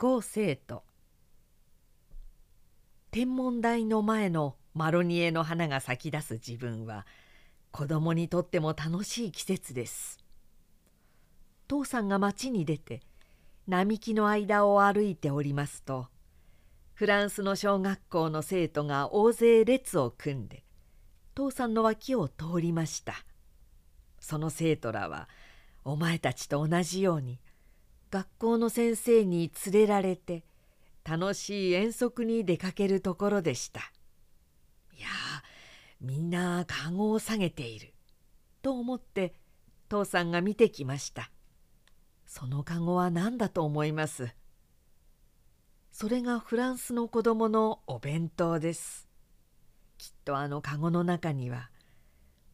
校生徒天文台の前のマロニエの花が咲き出す自分は子供にとっても楽しい季節です。父さんが町に出て並木の間を歩いておりますとフランスの小学校の生徒が大勢列を組んで父さんの脇を通りました。その生徒らはお前たちと同じように学校の先生に連れられて楽しい遠足に出かけるところでした。いやみんな籠を下げていると思って父さんが見てきました。その籠は何だと思います？それがフランスの子供のお弁当です。きっとあの籠の中には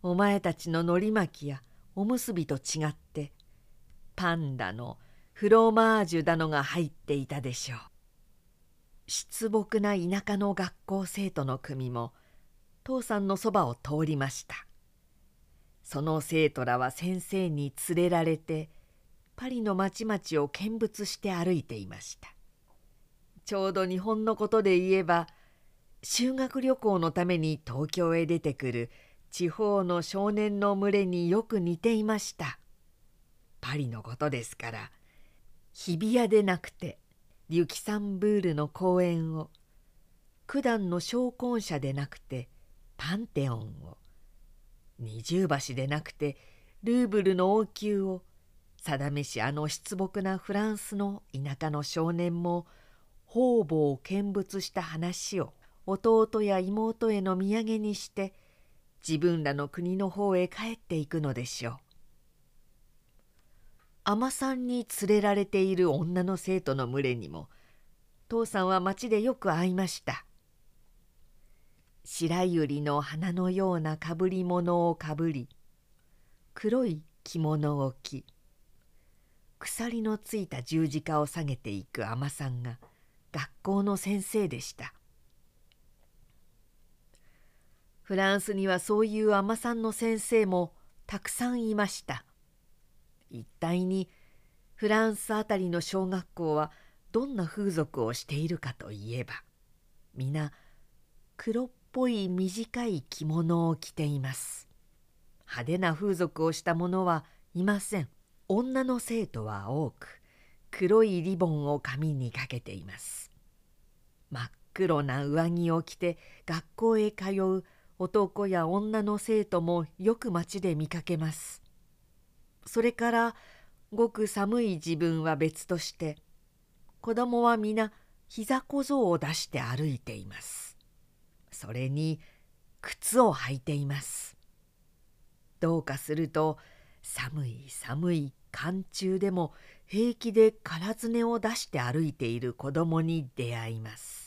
お前たちののり巻きやおむすびと違ってパンダのフローマージュだのが入っていたでしょう。失朴な田舎の学校生徒の組も父さんのそばを通りました。その生徒らは先生に連れられてパリの町々を見物して歩いていました。ちょうど日本のことで言えば修学旅行のために東京へ出てくる地方の少年の群れによく似ていました。パリのことですから日比谷でなくてリュキサンブールの公園を九段の昇魂社でなくてパンテオンを二重橋でなくてルーブルの王宮を定めしあの出木なフランスの田舎の少年も方々を見物した話を弟や妹への土産にして自分らの国の方へ帰っていくのでしょう。海女さんに連れられている女の生徒の群れにも父さんは町でよく会いました。白百合の花のようなかぶり物をかぶり黒い着物を着鎖のついた十字架を下げていく海女さんが学校の先生でした。フランスにはそういう海女さんの先生もたくさんいました。一体にフランスあたりの小学校はどんな風俗をしているかといえば皆黒っぽい短い着物を着ています。派手な風俗をした者はいません。女の生徒は多く黒いリボンを髪にかけています。真っ黒な上着を着て学校へ通う男や女の生徒もよく街で見かけます。それからごく寒い自分は別として子供は皆膝小僧を出して歩いています。それに靴を履いています。どうかすると寒い寒い寒中でも平気で空常を出して歩いている子供に出会います。